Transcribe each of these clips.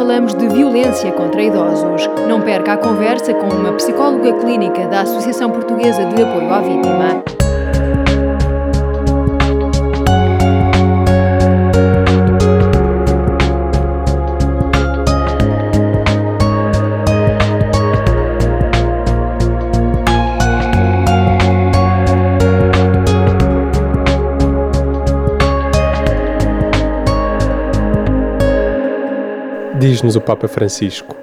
falamos de violência contra idosos. Não perca a conversa com uma psicóloga clínica da Associação Portuguesa de Apoio à Vítima. Diz-nos o Papa Francisco: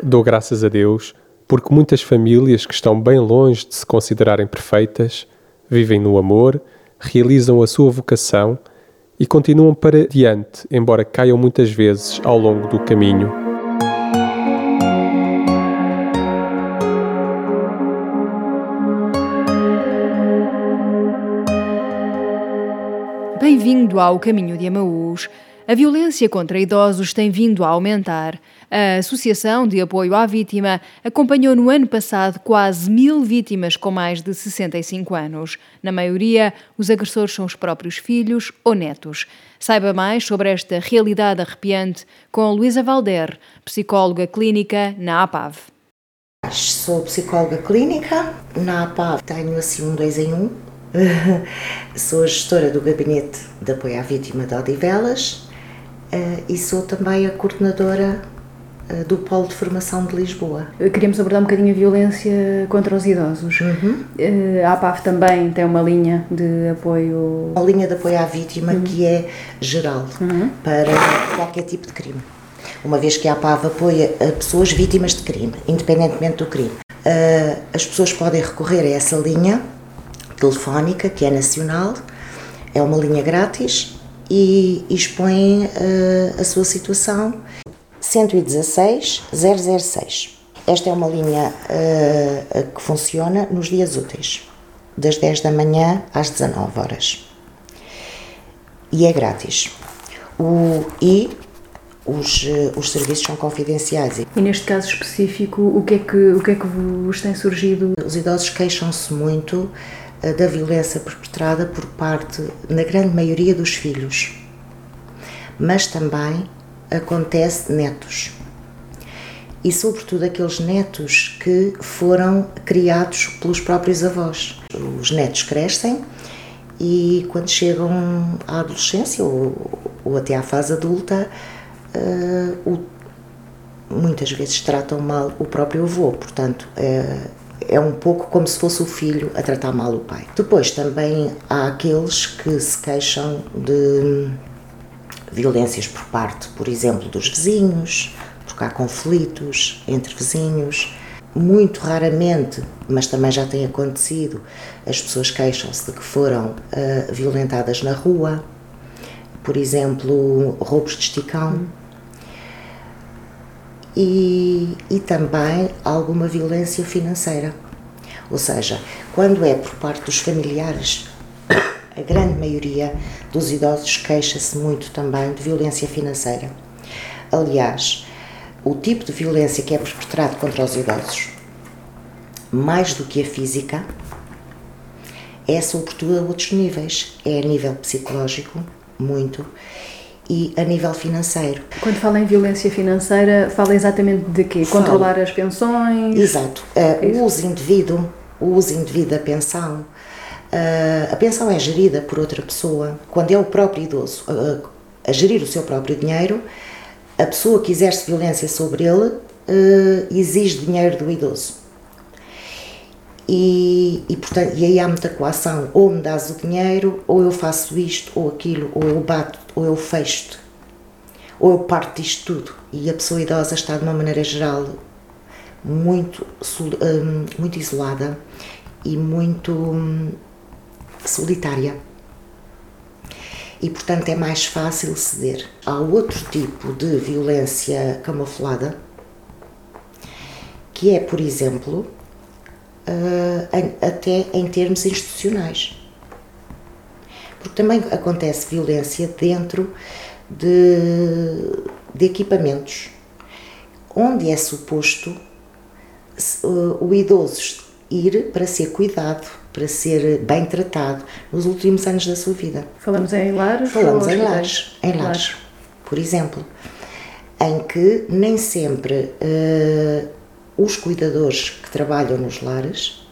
Dou graças a Deus porque muitas famílias que estão bem longe de se considerarem perfeitas vivem no amor, realizam a sua vocação e continuam para diante, embora caiam muitas vezes ao longo do caminho. Bem-vindo ao Caminho de Amaús. A violência contra idosos tem vindo a aumentar. A Associação de Apoio à Vítima acompanhou no ano passado quase mil vítimas com mais de 65 anos. Na maioria, os agressores são os próprios filhos ou netos. Saiba mais sobre esta realidade arrepiante com Luísa Valder, psicóloga clínica na APAV. Sou psicóloga clínica, na APAV tenho assim um dois em um. Sou gestora do Gabinete de Apoio à Vítima de Odivelas e sou também a coordenadora uh, do Polo de Formação de Lisboa. Queríamos abordar um bocadinho a violência contra os idosos. Uhum. Uh, a APAF também tem uma linha de apoio. Uma linha de apoio à vítima uhum. que é geral uhum. para qualquer tipo de crime. Uma vez que a APAV apoia pessoas vítimas de crime, independentemente do crime. as pessoas podem recorrer a essa linha telefónica, que é nacional, é uma linha grátis e expõem uh, a sua situação. 116 006. Esta é uma linha uh, que funciona nos dias úteis, das 10 da manhã às 19 horas. E é grátis. O, e os, eh, os serviços são confidenciais. E neste caso específico, o que é que, o que, é que vos tem surgido? Os idosos queixam-se muito eh, da violência perpetrada por parte, na grande maioria, dos filhos. Mas também acontece netos. E, sobretudo, aqueles netos que foram criados pelos próprios avós. Os netos crescem e, quando chegam à adolescência ou, ou até à fase adulta, uh, o, muitas vezes tratam mal o próprio avô. Portanto, uh, é um pouco como se fosse o filho a tratar mal o pai. Depois também há aqueles que se queixam de violências por parte, por exemplo, dos vizinhos, porque há conflitos entre vizinhos. Muito raramente, mas também já tem acontecido, as pessoas queixam-se de que foram uh, violentadas na rua, por exemplo, roubos de esticão. E, e também alguma violência financeira ou seja, quando é por parte dos familiares, a grande maioria dos idosos queixa-se muito também de violência financeira. Aliás, o tipo de violência que é perpetrado contra os idosos, mais do que a física, é sobretudo a outros níveis. É a nível psicológico, muito, e a nível financeiro. Quando fala em violência financeira, fala exatamente de quê? Fala. Controlar as pensões? Exato. Uh, o uso indevido, o uso indevido da pensão. Uh, a pensão é gerida por outra pessoa. Quando é o próprio idoso uh, a gerir o seu próprio dinheiro, a pessoa que exerce violência sobre ele exige dinheiro do idoso. E, e, portanto, e aí há muita coação, ou me dás o dinheiro, ou eu faço isto, ou aquilo, ou eu bato, ou eu fecho ou eu parto disto tudo. E a pessoa idosa está, de uma maneira geral, muito, hum, muito isolada e muito hum, solitária. E, portanto, é mais fácil ceder. Há outro tipo de violência camuflada, que é, por exemplo, até em termos institucionais. Porque também acontece violência dentro de, de equipamentos, onde é suposto uh, o idoso ir para ser cuidado, para ser bem tratado nos últimos anos da sua vida. Falamos em lares? Falamos em lares, em lares, por exemplo. em que nem sempre uh, os cuidadores que trabalham nos lares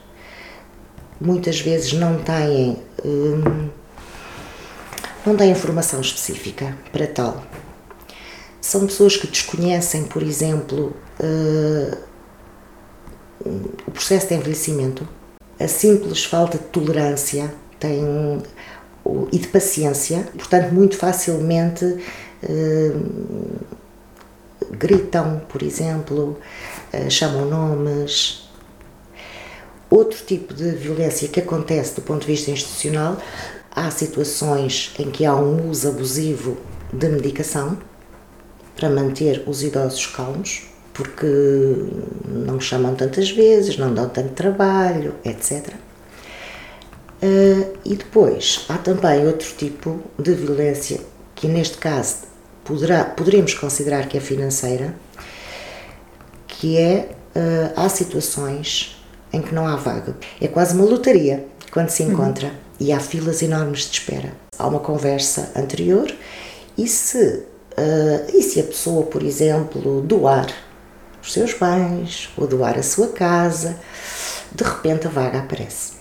muitas vezes não têm um, não têm formação específica para tal. São pessoas que desconhecem, por exemplo, uh, o processo de envelhecimento, a simples falta de tolerância tem, e de paciência, portanto, muito facilmente uh, gritam, por exemplo, chamam nomes. Outro tipo de violência que acontece do ponto de vista institucional, há situações em que há um uso abusivo de medicação para manter os idosos calmos, porque não chamam tantas vezes, não dão tanto trabalho, etc. Uh, e depois há também outro tipo de violência que neste caso poderá, poderíamos considerar que é financeira, que é uh, há situações em que não há vaga. É quase uma lotaria quando se uhum. encontra uhum. e há filas enormes de espera. Há uma conversa anterior e se, uh, e se a pessoa, por exemplo, doar os seus bens ou doar a sua casa, de repente a vaga aparece.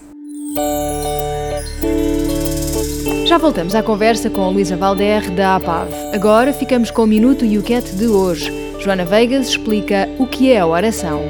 Já voltamos à conversa com a Luísa Valder da APAV. Agora ficamos com o Minuto e o Cat de hoje. Joana Veigas explica o que é a oração.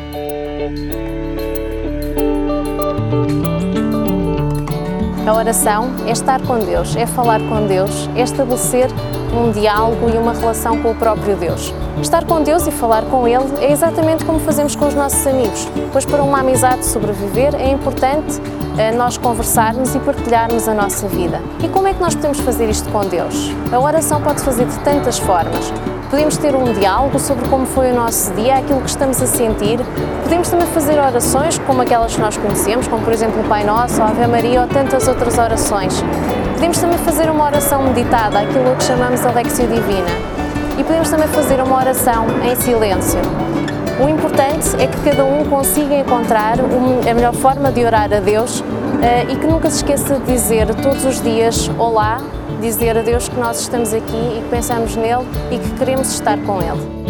A oração é estar com Deus, é falar com Deus, é estabelecer um diálogo e uma relação com o próprio Deus. Estar com Deus e falar com Ele é exatamente como fazemos com os nossos amigos, pois para uma amizade sobreviver é importante eh, nós conversarmos e partilharmos a nossa vida. E como é que nós podemos fazer isto com Deus? A oração pode fazer de tantas formas. Podemos ter um diálogo sobre como foi o nosso dia, aquilo que estamos a sentir. Podemos também fazer orações como aquelas que nós conhecemos, como por exemplo o Pai Nosso, a Ave Maria ou tantas outras orações. Podemos também fazer uma oração meditada, aquilo que chamamos Alexio Divina. E podemos também fazer uma oração em silêncio. O importante é que cada um consiga encontrar a melhor forma de orar a Deus eh, e que nunca se esqueça de dizer todos os dias Olá, dizer a Deus que nós estamos aqui e que pensamos nele e que queremos estar com Ele.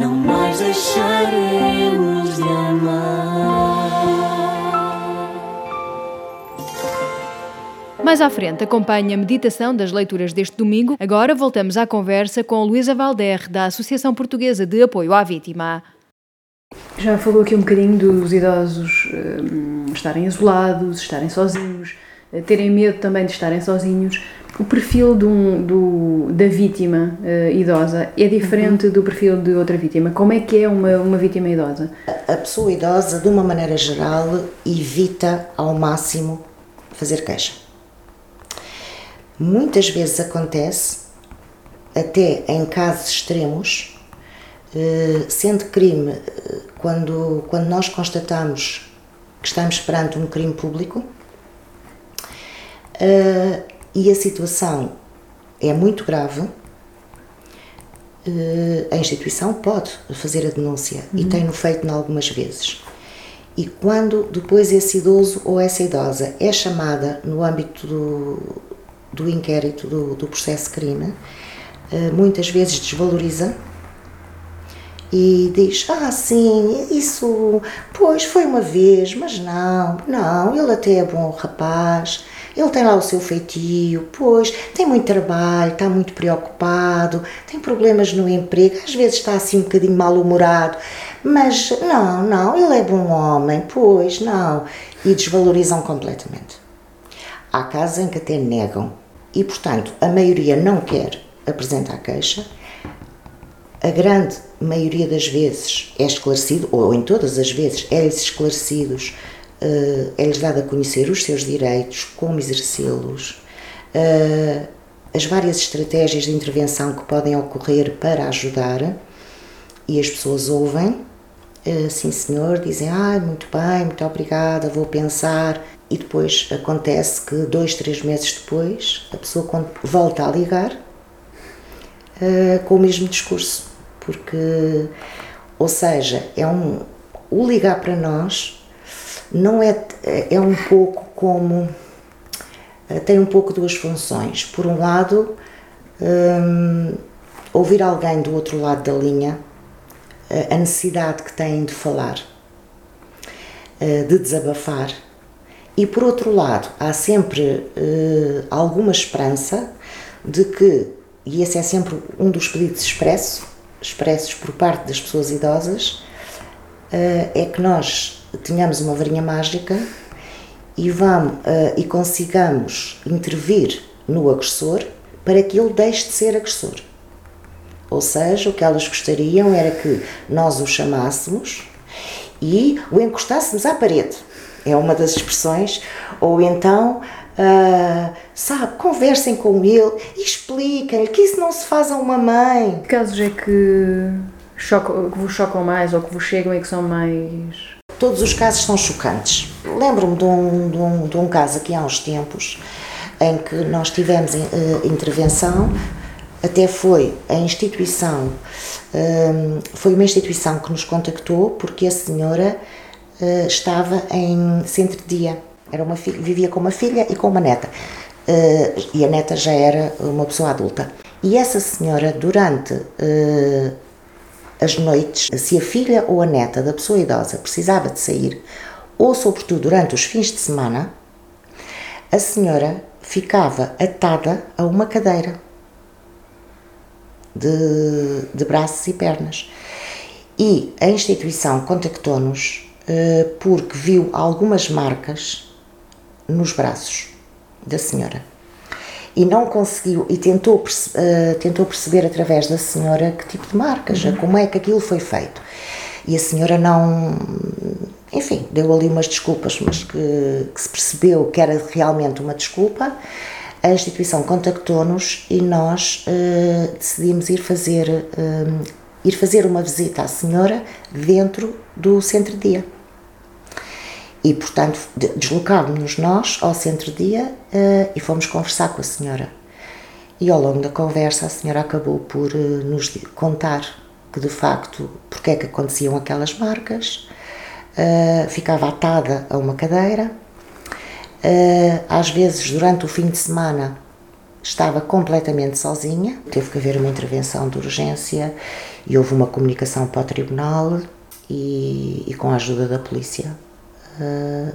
Não mais deixaremos de amar. Mais à frente, acompanhe a meditação das leituras deste domingo. Agora voltamos à conversa com Luísa Valder, da Associação Portuguesa de Apoio à Vítima. Já falou aqui um bocadinho dos idosos um, estarem isolados, estarem sozinhos, terem medo também de estarem sozinhos. O perfil um, do, da vítima uh, idosa é diferente uhum. do perfil de outra vítima. Como é que é uma, uma vítima idosa? A pessoa idosa, de uma maneira geral, evita ao máximo fazer queixa. Muitas vezes acontece, até em casos extremos, uh, sendo crime, uh, quando, quando nós constatamos que estamos perante um crime público, e a situação é muito grave, eh, a instituição pode fazer a denúncia uhum. e tem-no feito em algumas vezes. E quando depois esse idoso ou essa idosa é chamada no âmbito do, do inquérito do, do processo crime, eh, muitas vezes desvaloriza e diz: Ah, sim, isso, pois foi uma vez, mas não, não, ele até é bom rapaz, ele tem lá o seu feitio, pois tem muito trabalho, está muito preocupado, tem problemas no emprego, às vezes está assim um bocadinho mal-humorado, mas não, não, ele é bom homem, pois não. E desvalorizam completamente. Há casos em que até negam e, portanto, a maioria não quer apresentar queixa. A grande maioria das vezes é esclarecido, ou em todas as vezes, é-lhes esclarecidos é-lhes dado a conhecer os seus direitos, como exercê-los, uh, as várias estratégias de intervenção que podem ocorrer para ajudar e as pessoas ouvem, uh, sim senhor, dizem, ah, muito bem, muito obrigada, vou pensar, e depois acontece que dois, três meses depois a pessoa volta a ligar com o mesmo discurso, porque, ou seja, é um, o ligar para nós não é, é um pouco como. Eh, tem um pouco duas funções. Por um lado, hum, ouvir alguém do outro lado da linha, eh, a necessidade que têm de falar, eh, de desabafar. E por outro lado, há sempre alguma esperança de que, e esse é sempre um dos pedidos expresso, expressos por parte das pessoas idosas, é que nós tenhamos uma varinha mágica e, vamos, uh, e consigamos intervir no agressor para que ele deixe de ser agressor. Ou seja, o que elas gostariam era que nós o chamássemos e o encostássemos à parede. É uma das expressões. Ou então, uh, sabe, conversem com ele e expliquem-lhe que isso não se faz a uma mãe. Que casos é que, chocam, que vos chocam mais ou que vos chegam e que são mais Todos os casos são chocantes. Lembro-me de um, de, um, de um caso aqui há uns tempos em que nós tivemos uh, intervenção, até foi a instituição, uh, foi uma instituição que nos contactou porque a senhora uh, estava em centro-dia. Era uma vivia com uma filha e com uma neta. e a neta já era uma pessoa adulta. E essa senhora, durante as noites, se a filha ou a neta da pessoa idosa precisava de sair, ou sobretudo durante os fins de semana, a senhora ficava atada a uma cadeira de, de braços e pernas. E a instituição contactou-nos uh, porque viu algumas marcas nos braços da senhora e não conseguiu e tentou, uh, tentou perceber através da senhora que tipo de marcas, uhum. como é que aquilo foi feito. E a senhora não, enfim, deu ali umas desculpas, mas que, que se percebeu que era realmente uma desculpa. A instituição contactou-nos e nós uh, decidimos ir fazer, uh, ir fazer uma visita à senhora dentro do centro-dia. E, portanto, deslocámos-nos nós ao centro-dia uh, e fomos conversar com a senhora. E ao longo da conversa, a senhora acabou por uh, nos contar que, de facto, porque é que aconteciam aquelas marcas, uh, ficava atada a uma cadeira, às vezes, durante o fim de semana, estava completamente sozinha, teve que haver uma intervenção de urgência e houve uma comunicação para o tribunal e, e com a ajuda da polícia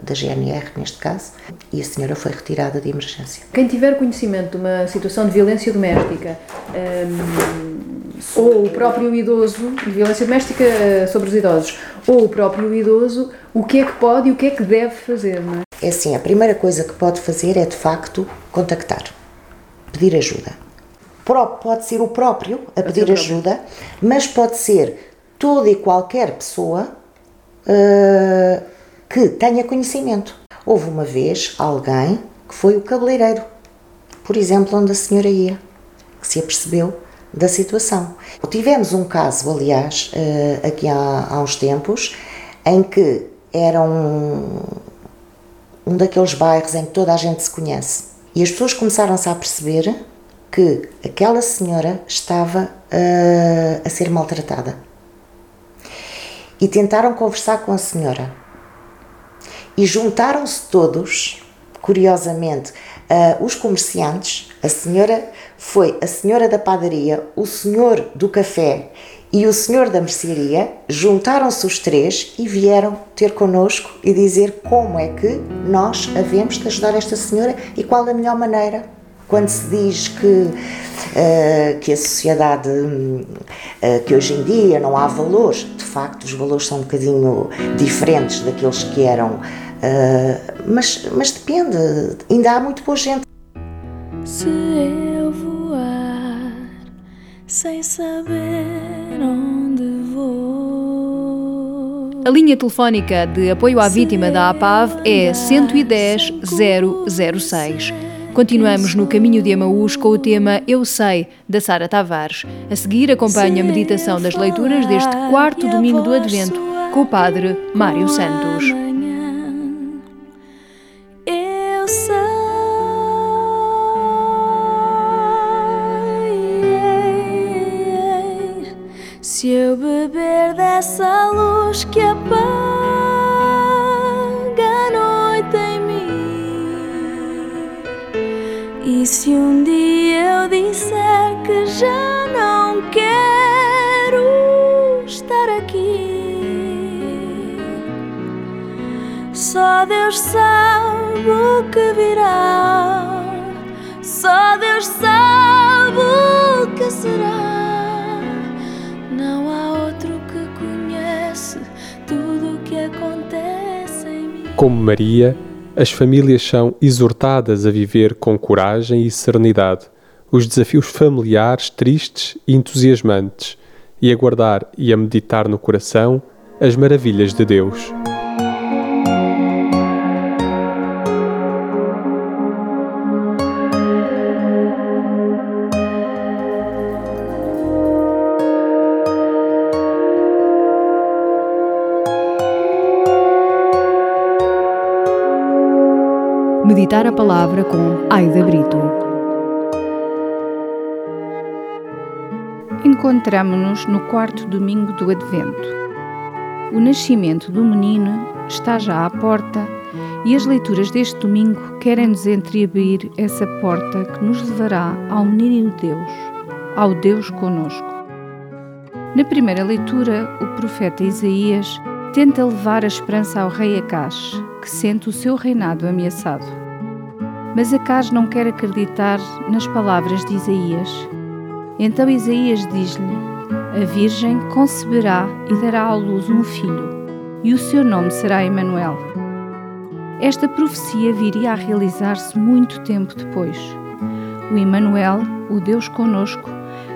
da GNR neste caso, e a senhora foi retirada de emergência. Quem tiver conhecimento de uma situação de violência doméstica um, ou o próprio idoso, de violência doméstica uh, sobre os idosos, ou o próprio idoso, o que é que pode e o que é que deve fazer, não é? É assim, a primeira coisa que pode fazer é de facto contactar, pedir ajuda. Pode ser o próprio a pedir ajuda, mas pode ser toda e qualquer pessoa uh, que tenha conhecimento. Houve uma vez alguém que foi o cabeleireiro, por exemplo, onde a senhora ia, que se apercebeu da situação. Tivemos um caso, aliás, uh, aqui há, há uns tempos, em que era um, um daqueles bairros em que toda a gente se conhece. E as pessoas começaram-se a perceber que aquela senhora estava uh, a ser maltratada. E tentaram conversar com a senhora. E juntaram-se todos, curiosamente, uh, os comerciantes, a senhora foi a senhora da padaria, o senhor do café e o senhor da mercearia juntaram-se os três e vieram ter connosco e dizer como é que nós havemos de ajudar esta senhora e qual a melhor maneira. Quando se diz que, uh, que a sociedade, uh, que hoje em dia não há valores, de facto os valores são um bocadinho diferentes daqueles que eram, uh, mas, mas depende, ainda há muito boa gente. Se eu voar sem saber onde vou. A linha telefónica de apoio à vítima da APAV é 110 006. Continuamos no caminho de Amaús com o tema Eu Sei, da Sara Tavares. A seguir, acompanha a meditação das leituras deste quarto domingo do Advento com o Padre Mário Santos. Só Deus sabe o que virá, só Deus sabe o que será. Como Maria, as famílias são exortadas a viver com coragem e serenidade os desafios familiares tristes e entusiasmantes e a guardar e a meditar no coração as maravilhas de Deus. Meditar a Palavra com Aida Brito. Encontramo-nos no quarto domingo do Advento. O nascimento do menino está já à porta e as leituras deste domingo querem nos entreabrir essa porta que nos levará ao menino Deus, ao Deus conosco. Na primeira leitura, o profeta Isaías tenta levar a esperança ao rei Acás, que sente o seu reinado ameaçado. Mas Acás não quer acreditar nas palavras de Isaías. Então Isaías diz-lhe: A Virgem conceberá e dará à luz um filho, e o seu nome será Emanuel. Esta profecia viria a realizar-se muito tempo depois. O Emanuel, o Deus conosco,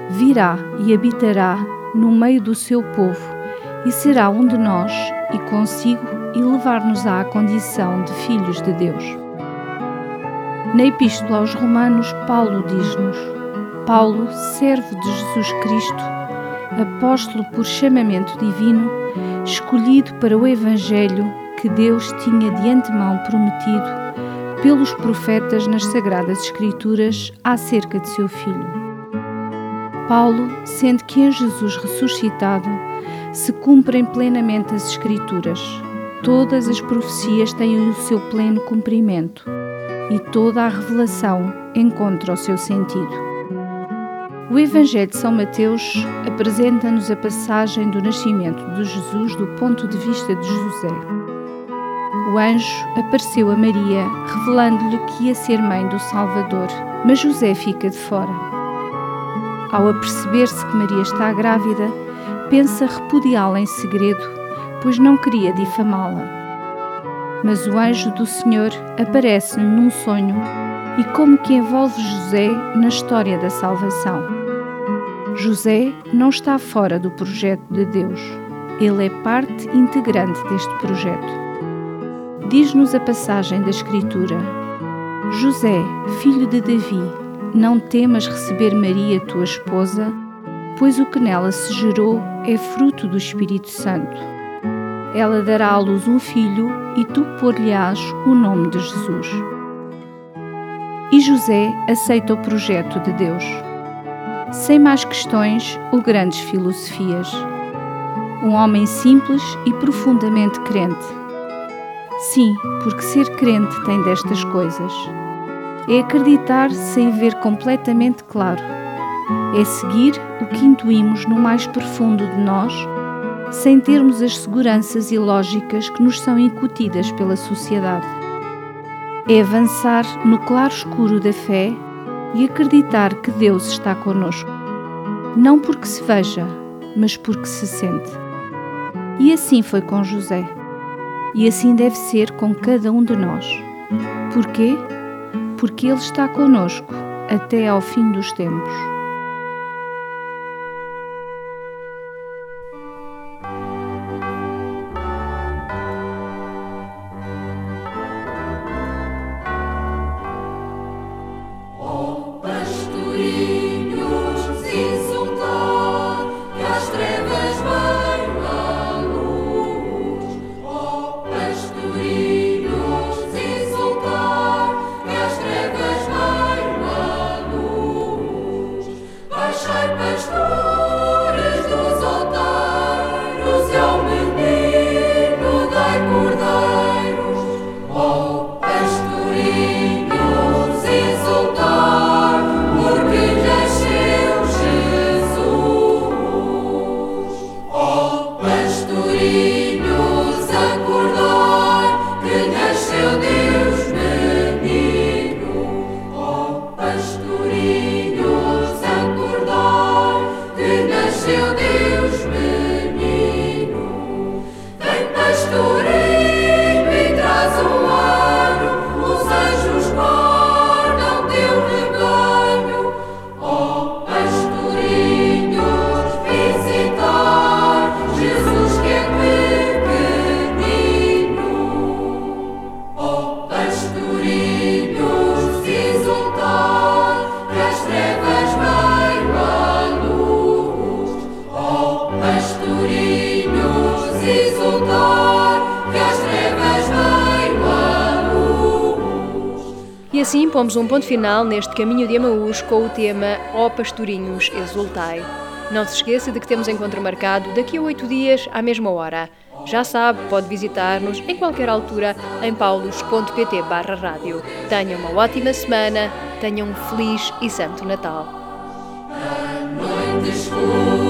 virá e habitará no meio do seu povo e será um de nós e consigo e levar-nos à condição de filhos de Deus. Na Epístola aos Romanos, Paulo diz-nos: Paulo, servo de Jesus Cristo, apóstolo por chamamento divino, escolhido para o Evangelho que Deus tinha de antemão prometido pelos profetas nas Sagradas Escrituras acerca de seu Filho. Paulo, sendo que em Jesus ressuscitado se cumprem plenamente as Escrituras, todas as profecias têm o seu pleno cumprimento. E toda a revelação encontra o seu sentido. O Evangelho de São Mateus apresenta-nos a passagem do nascimento de Jesus do ponto de vista de José. O anjo apareceu a Maria, revelando-lhe que ia ser mãe do Salvador, mas José fica de fora. Ao aperceber-se que Maria está grávida, pensa repudiá-la em segredo, pois não queria difamá-la. Mas o anjo do Senhor aparece-lhe num sonho e como que envolve José na história da salvação. José não está fora do projeto de Deus. Ele é parte integrante deste projeto. Diz-nos a passagem da Escritura: José, filho de Davi, não temas receber Maria, tua esposa, pois o que nela se gerou é fruto do Espírito Santo. Ela dará à luz um filho e tu pôr-lhe-ás o nome de Jesus. E José aceita o projeto de Deus sem mais questões ou grandes filosofias. Um homem simples e profundamente crente. Sim, porque ser crente tem destas coisas. É acreditar sem ver completamente claro. É seguir o que intuímos no mais profundo de nós, sem termos as seguranças ilógicas que nos são incutidas pela sociedade. É avançar no claro escuro da fé e acreditar que Deus está conosco, não porque se veja, mas porque se sente. E assim foi com José. E assim deve ser com cada um de nós. Porquê? Porque Ele está conosco até ao fim dos tempos. Pomos um ponto final neste caminho de Amaús com o tema Ó oh Pastorinhos, exultai. Não se esqueça de que temos encontro marcado daqui a oito dias, à mesma hora. Já sabe, pode visitar-nos em qualquer altura em paulos.pt barra rádio. Tenha uma ótima semana, tenha um feliz e santo Natal. A noite escura.